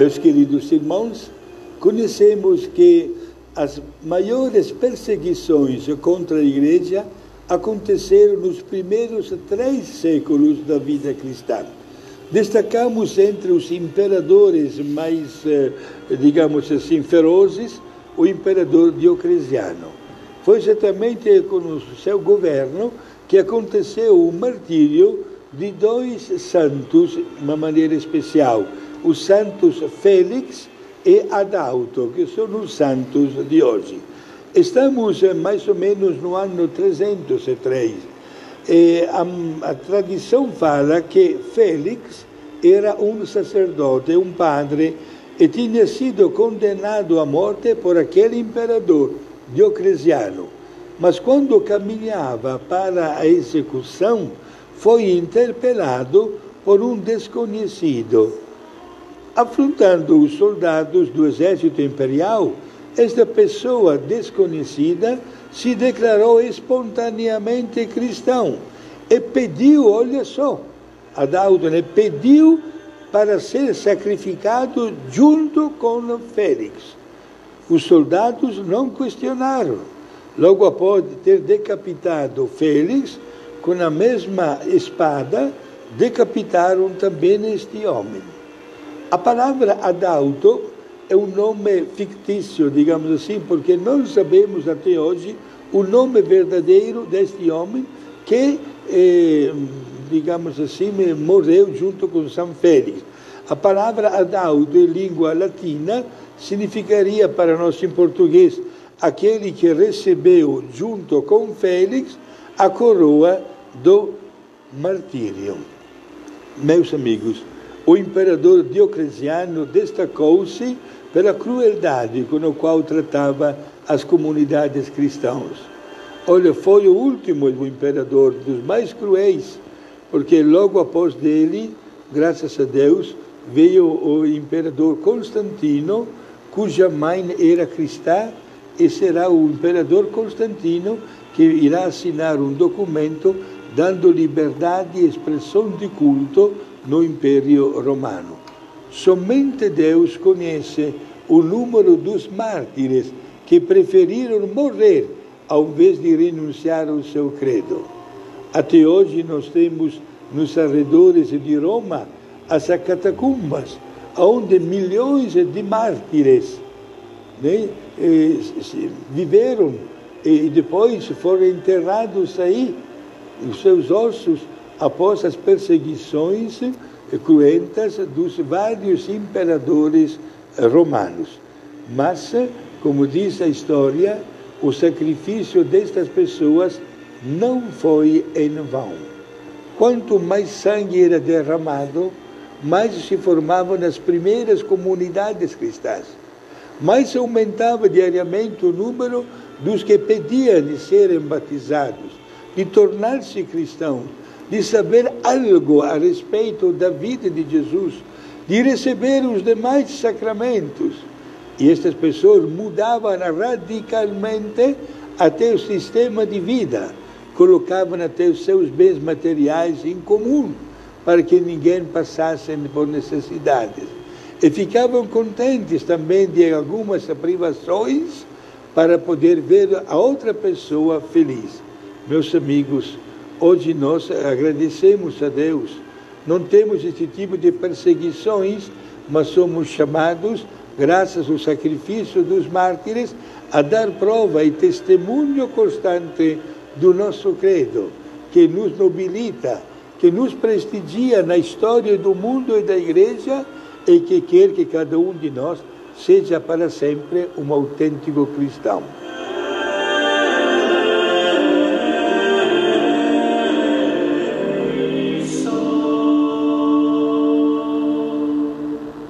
Meus queridos irmãos, conhecemos que as maiores perseguições contra a Igreja aconteceram nos primeiros três séculos da vida cristã. Destacamos entre os imperadores mais, eh, digamos assim, ferozes, o imperador Diocleciano. Foi exatamente com o seu governo que aconteceu o martírio de dois santos de uma maneira especial, os santos Félix e Adalto, que são os santos de hoje. Estamos eh, mais ou menos no ano 303. E a, a tradição fala que Félix era um sacerdote, um padre, e tinha sido condenado à morte por aquele imperador, Diocleciano. Mas quando caminhava para a execução, foi interpelado por um desconhecido afrontando os soldados do exército imperial, esta pessoa desconhecida se declarou espontaneamente cristão e pediu, olha só, Adalto pediu para ser sacrificado junto com Félix. Os soldados não questionaram. Logo após ter decapitado Félix, com a mesma espada, decapitaram também este homem. A palavra adalto é um nome fictício, digamos assim, porque não sabemos até hoje o nome verdadeiro deste homem que, eh, digamos assim, morreu junto com São Félix. A palavra adalto em língua latina significaria para nós em português aquele que recebeu junto com Félix a coroa do martírio. Meus amigos, o imperador Diocleciano destacou-se pela crueldade com a qual tratava as comunidades cristãs. Olha, foi o último o imperador dos mais cruéis, porque logo após dele, graças a Deus, veio o imperador Constantino, cuja mãe era cristã, e será o imperador Constantino que irá assinar um documento dando liberdade e expressão de culto no Império Romano. Somente Deus conhece o número dos mártires que preferiram morrer ao invés de renunciar ao seu credo. Até hoje nós temos nos arredores de Roma as catacumbas, onde milhões de mártires né, viveram e depois foram enterrados aí, os seus ossos após as perseguições cruentas dos vários imperadores romanos. Mas, como diz a história, o sacrifício destas pessoas não foi em vão. Quanto mais sangue era derramado, mais se formavam as primeiras comunidades cristãs. Mais aumentava diariamente o número dos que pediam de serem batizados, de tornar-se cristãos de saber algo a respeito da vida de Jesus, de receber os demais sacramentos. E estas pessoas mudavam radicalmente até o sistema de vida, colocavam até os seus bens materiais em comum, para que ninguém passasse por necessidades. E ficavam contentes também de algumas privações para poder ver a outra pessoa feliz. Meus amigos, Hoje nós agradecemos a Deus. Não temos esse tipo de perseguições, mas somos chamados, graças ao sacrifício dos mártires, a dar prova e testemunho constante do nosso credo, que nos nobilita, que nos prestigia na história do mundo e da igreja e que quer que cada um de nós seja para sempre um autêntico cristão.